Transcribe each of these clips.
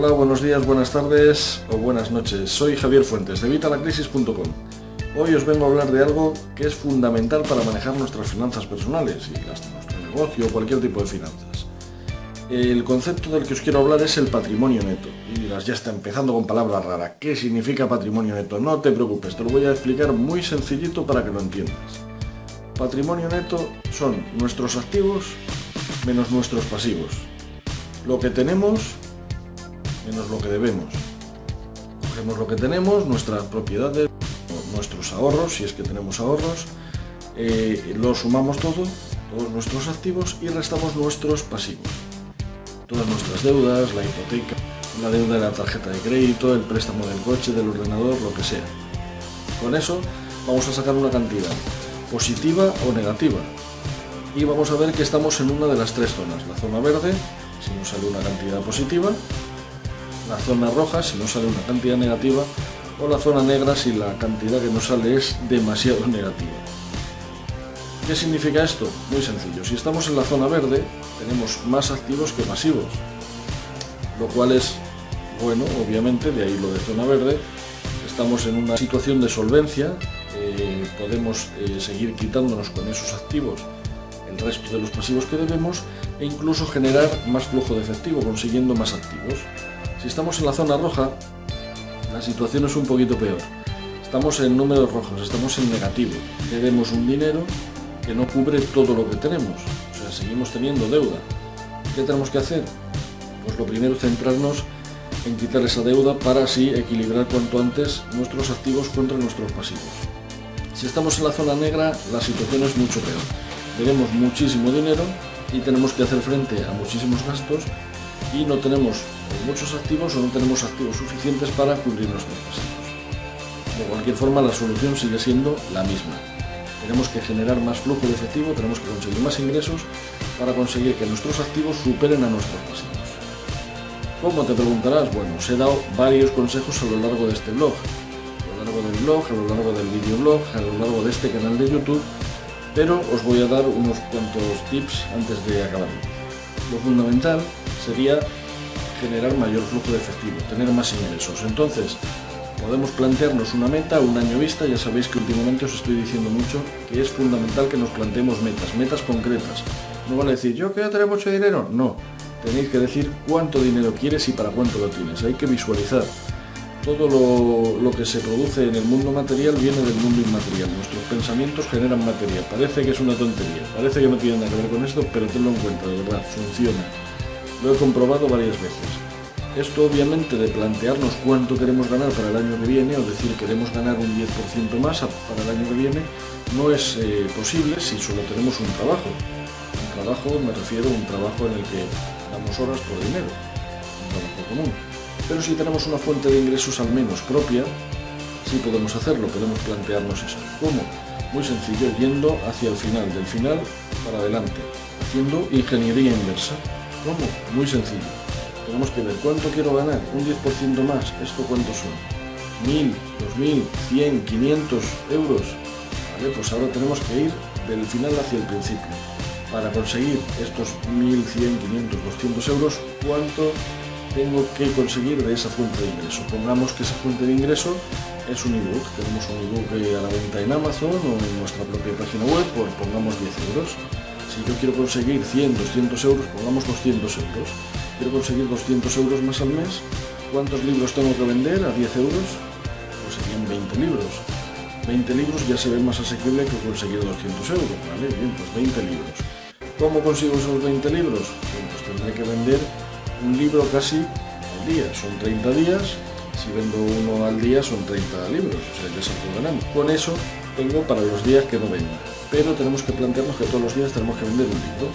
Hola, buenos días, buenas tardes o buenas noches. Soy Javier Fuentes de Vitalacrisis.com. Hoy os vengo a hablar de algo que es fundamental para manejar nuestras finanzas personales y de nuestro negocio o cualquier tipo de finanzas. El concepto del que os quiero hablar es el patrimonio neto. Y dirás, ya está empezando con palabras raras. ¿Qué significa patrimonio neto? No te preocupes, te lo voy a explicar muy sencillito para que lo entiendas. Patrimonio neto son nuestros activos menos nuestros pasivos. Lo que tenemos menos lo que debemos. Cogemos lo que tenemos, nuestras propiedades, nuestros ahorros, si es que tenemos ahorros, eh, lo sumamos todo, todos nuestros activos y restamos nuestros pasivos. Todas nuestras deudas, la hipoteca, la deuda de la tarjeta de crédito, el préstamo del coche, del ordenador, lo que sea. Con eso vamos a sacar una cantidad positiva o negativa. Y vamos a ver que estamos en una de las tres zonas. La zona verde, si nos sale una cantidad positiva, la zona roja si no sale una cantidad negativa o la zona negra si la cantidad que nos sale es demasiado negativa. ¿Qué significa esto? Muy sencillo. Si estamos en la zona verde, tenemos más activos que pasivos, lo cual es bueno, obviamente, de ahí lo de zona verde. Estamos en una situación de solvencia, eh, podemos eh, seguir quitándonos con esos activos el resto de los pasivos que debemos e incluso generar más flujo de efectivo, consiguiendo más activos. Si estamos en la zona roja, la situación es un poquito peor. Estamos en números rojos, estamos en negativo. Debemos un dinero que no cubre todo lo que tenemos. O sea, seguimos teniendo deuda. ¿Qué tenemos que hacer? Pues lo primero centrarnos en quitar esa deuda para así equilibrar cuanto antes nuestros activos contra nuestros pasivos. Si estamos en la zona negra, la situación es mucho peor. Debemos muchísimo dinero y tenemos que hacer frente a muchísimos gastos y no tenemos muchos activos o no tenemos activos suficientes para cubrir nuestros pasivos. De cualquier forma, la solución sigue siendo la misma. Tenemos que generar más flujo de efectivo, tenemos que conseguir más ingresos para conseguir que nuestros activos superen a nuestros pasivos. ¿Cómo te preguntarás? Bueno, os he dado varios consejos a lo largo de este blog, a lo largo del blog, a lo largo del videoblog, a lo largo de este canal de YouTube, pero os voy a dar unos cuantos tips antes de acabar. Lo fundamental sería generar mayor flujo de efectivo, tener más ingresos. Entonces, podemos plantearnos una meta un año vista. Ya sabéis que últimamente os estoy diciendo mucho que es fundamental que nos planteemos metas, metas concretas. No vale decir, yo quiero tener mucho dinero. No, tenéis que decir cuánto dinero quieres y para cuánto lo tienes. Hay que visualizar. Todo lo, lo, que se produce en el mundo material viene del mundo inmaterial. Nuestros pensamientos generan materia. Parece que es una tontería, parece que no tiene nada que ver con esto, pero tenlo en cuenta, de verdad, funciona. Lo he comprobado varias veces. Esto obviamente de plantearnos cuánto queremos ganar para el año que viene o decir queremos ganar un 10% más para el año que viene no es eh, posible si solo tenemos un trabajo. Un trabajo me refiero a un trabajo en el que damos horas por dinero, un trabajo común. Pero si tenemos una fuente de ingresos al menos propia, sí podemos hacerlo, podemos plantearnos esto. ¿Cómo? Muy sencillo, yendo hacia el final, del final para adelante, haciendo ingeniería inversa. ¿Cómo? Muy sencillo. Tenemos que ver cuánto quiero ganar, un 10% más, ¿esto cuántos son? ¿1000, 2000, 100, 500 euros? Vale, pues ahora tenemos que ir del final hacia el principio. Para conseguir estos 1000, 100, 500, 200 euros, ¿cuánto tengo que conseguir de esa fuente de ingreso? Pongamos que esa fuente de ingreso es un ebook. Tenemos un ebook a la venta en Amazon o en nuestra propia página web por pongamos 10 euros si yo quiero conseguir 100, 200 euros, pongamos 200 euros, quiero conseguir 200 euros más al mes, ¿cuántos libros tengo que vender a 10 euros? Pues serían 20 libros. 20 libros ya se ve más asequible que conseguir 200 euros, ¿vale? Bien, pues 20 libros. ¿Cómo consigo esos 20 libros? pues tendré que vender un libro casi al día, son 30 días, si vendo uno al día son 30 libros, o sea, ya se ganando. Con eso tengo para los días que no venda pero tenemos que plantearnos que todos los días tenemos que vender un libro.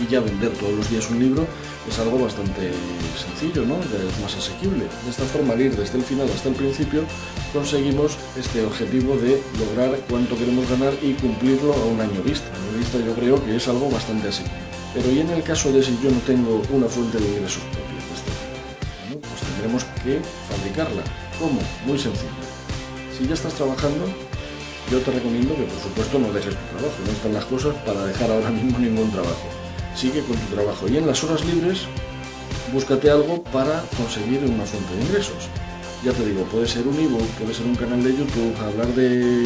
Y ya vender todos los días un libro es algo bastante sencillo, ¿no? Es más asequible. De esta forma, al ir desde el final hasta el principio, conseguimos este objetivo de lograr cuánto queremos ganar y cumplirlo a un año vista. A año vista yo creo que es algo bastante asequible. Pero y en el caso de si yo no tengo una fuente de ingresos propia, bueno, pues tendremos que fabricarla. ¿Cómo? Muy sencillo. Si ya estás trabajando, yo te recomiendo que por supuesto no dejes tu trabajo, no están las cosas para dejar ahora mismo ningún trabajo. Sigue con tu trabajo y en las horas libres búscate algo para conseguir una fuente de ingresos. Ya te digo, puede ser un ebook, puede ser un canal de YouTube, hablar de,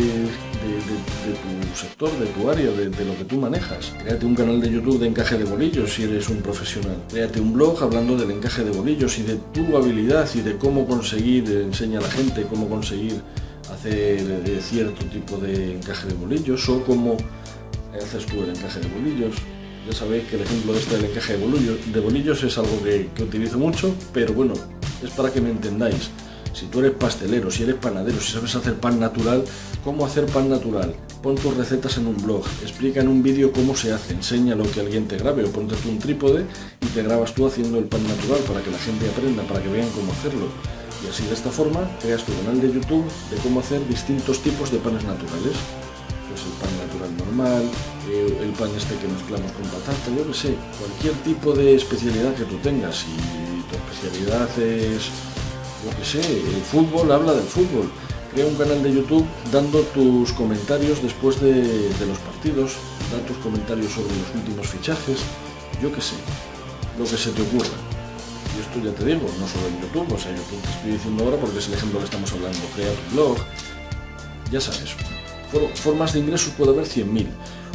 tu sector, de tu área, de, lo que tú manejas. Créate un canal de YouTube de encaje de bolillos si eres un profesional. Créate un blog hablando del encaje de bolillos y de tu habilidad y de cómo conseguir, enseña a la gente cómo conseguir hacer eh, cierto tipo de encaje de bolillos o cómo haces tú el encaje de bolillos. Ya sabéis que el ejemplo este del encaje de bolillos, es algo que, utilizo mucho, pero bueno, es para que me entendáis. Si tú eres pastelero, si eres panadero, si sabes hacer pan natural, ¿cómo hacer pan natural? Pon tus recetas en un blog, explica en un vídeo cómo se hace, enseña lo que alguien te grabe o ponte tú un trípode y te grabas tú haciendo el pan natural para que la gente aprenda, para que vean cómo hacerlo. Y así de esta forma creas tu canal de YouTube de cómo hacer distintos tipos de panes naturales. Pues el pan natural normal, eh, el pan este que mezclamos con patata, yo que sé, cualquier tipo de especialidad que tú tengas. Y tu especialidad es, yo que sé, el fútbol, habla del fútbol. Crea un canal de YouTube dando tus comentarios después de, de los partidos, da tus comentarios sobre los últimos fichajes, yo que sé, lo que se te ocurra. Y esto ya te digo, no solo en YouTube, o sea, YouTube te estoy diciendo ahora porque es el ejemplo que estamos hablando. Crea tu blog, ya sabes. Formas de ingresos puede haber 100.000.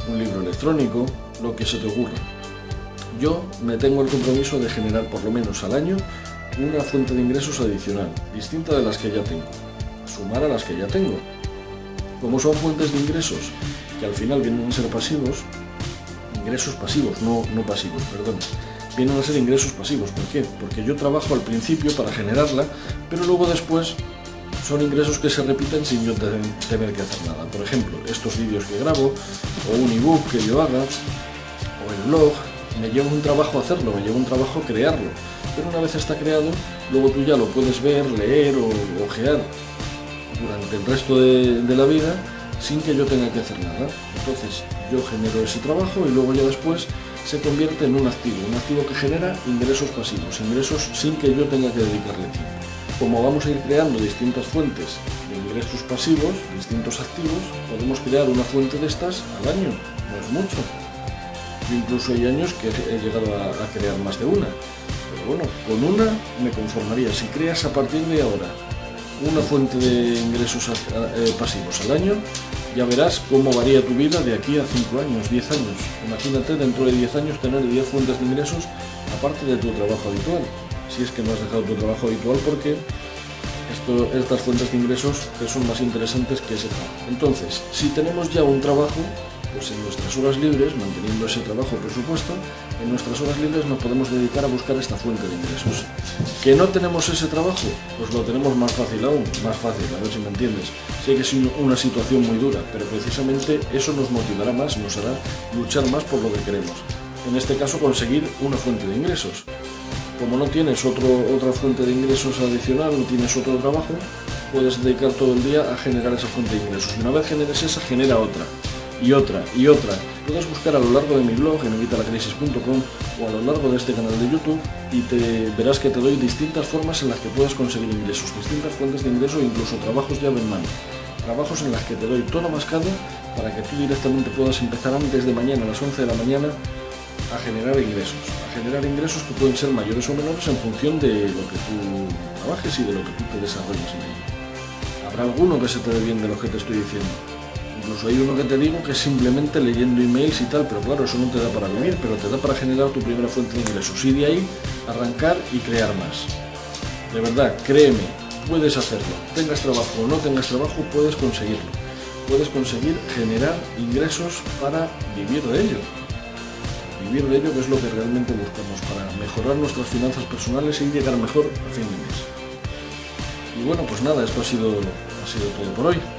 Un libro electrónico, lo que se te ocurra. Yo me tengo el compromiso de generar por lo menos al año una fuente de ingresos adicional, distinta de las que ya tengo. Sumar a las que ya tengo. Como son fuentes de ingresos que al final vienen a ser pasivos, ingresos pasivos, no, no pasivos, perdón vienen a ser ingresos pasivos. ¿Por qué? Porque yo trabajo al principio para generarla, pero luego después son ingresos que se repiten sin yo tener que hacer nada. Por ejemplo, estos vídeos que grabo, o un ebook que yo haga, o el blog, me lleva un trabajo hacerlo, me lleva un trabajo crearlo. Pero una vez está creado, luego tú ya lo puedes ver, leer o ojear durante el resto de, de la vida sin que yo tenga que hacer nada. Entonces yo genero ese trabajo y luego ya después se convierte en un activo, un activo que genera ingresos pasivos, ingresos sin que yo tenga que dedicarle tiempo. Como vamos a ir creando distintas fuentes de ingresos pasivos, distintos activos, podemos crear una fuente de estas al año, no es mucho. incluso hay años que he llegado a, crear más de una. Pero bueno, con una me conformaría. Si creas a partir de ahora una fuente de ingresos eh, pasivos al año, ya verás cómo varía tu vida de aquí a 5 años, 10 años. Imagínate dentro de 10 años tener 10 fuentes de ingresos aparte de tu trabajo habitual. Si es que no has dejado tu trabajo habitual porque estas fuentes de ingresos son más interesantes que ese trabajo. Entonces, si tenemos ya un trabajo, pues en nuestras horas libres, manteniendo ese trabajo por supuesto, en nuestras horas libres nos podemos dedicar a buscar esta fuente de ingresos. ¿Que no tenemos ese trabajo? Pues lo tenemos más fácil aún, más fácil, a ver si me entiendes. Sé que es una situación muy dura, pero precisamente eso nos motivará más, nos hará luchar más por lo que queremos. En este caso conseguir una fuente de ingresos. Como no tienes otro, otra fuente de ingresos adicional, no tienes otro trabajo, puedes dedicar todo el día a generar esa fuente de ingresos. Una vez generes esa, genera otra y otra y otra. Puedes buscar a lo largo de mi blog en evitalacrisis.com o a lo largo de este canal de YouTube y te verás que te doy distintas formas en las que puedes conseguir ingresos, distintas fuentes de ingreso e incluso trabajos llave en mano. Trabajos en las que te doy todo mascado para que tú directamente puedas empezar antes de mañana, a las 11 de la mañana, a generar ingresos. A generar ingresos que pueden ser mayores o menores en función de lo que tú trabajes y de lo que tú te desarrolles en ello. Habrá alguno que se te dé bien de lo que te estoy diciendo Incluso hay uno que te digo que es simplemente leyendo emails y tal, pero claro, eso no te da para vivir, pero te da para generar tu primera fuente de ingresos y de ahí arrancar y crear más. De verdad, créeme, puedes hacerlo. Tengas trabajo o no tengas trabajo, puedes conseguirlo. Puedes conseguir generar ingresos para vivir de ello. Vivir de ello que es lo que realmente buscamos, para mejorar nuestras finanzas personales y llegar mejor a fin de mes. Y bueno, pues nada, esto ha sido, ha sido todo por hoy.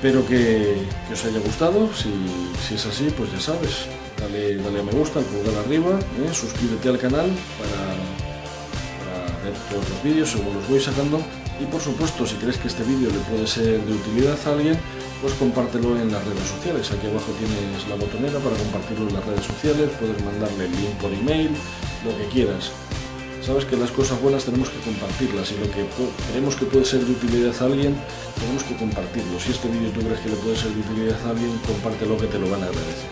Espero que, os haya gustado, si, es así, pues ya sabes, dale, dale a me gusta, pulgar arriba, ¿eh? suscríbete al canal para, ver todos los vídeos según los voy sacando y por supuesto si crees que este vídeo le puede ser de utilidad a alguien, pues compártelo en las redes sociales. Aquí abajo tienes la botonera para compartirlo en las redes sociales, puedes mandarle el link por email, lo que quieras. Sabes que las cosas buenas tenemos que compartirlas y lo que creemos que puede ser de utilidad a alguien, tenemos que compartirlo. Si este vídeo tú crees que le puede ser de utilidad a alguien, compártelo que te lo van a agradecer.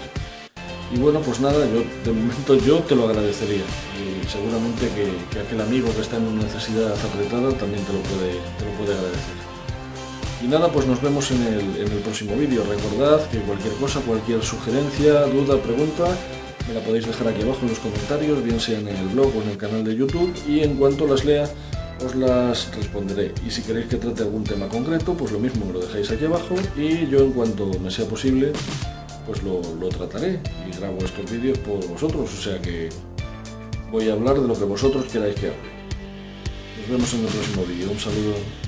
Y bueno, pues nada, yo de momento yo te lo agradecería. Y seguramente que, aquel amigo que está en una necesidad apretada también te lo puede, te lo puede agradecer. Y nada, pues nos vemos en el, en el próximo vídeo. Recordad que cualquier cosa, cualquier sugerencia, duda, pregunta, me la podéis dejar aquí abajo en los comentarios, bien sea en el blog o en el canal de YouTube. Y en cuanto las lea, os las responderé. Y si queréis que trate algún tema concreto, pues lo mismo me lo dejáis aquí abajo y yo en cuanto me sea posible, pues lo, lo trataré y grabo estos vídeos por vosotros. O sea que voy a hablar de lo que vosotros queráis que hable. Nos vemos en el próximo vídeo. Un saludo.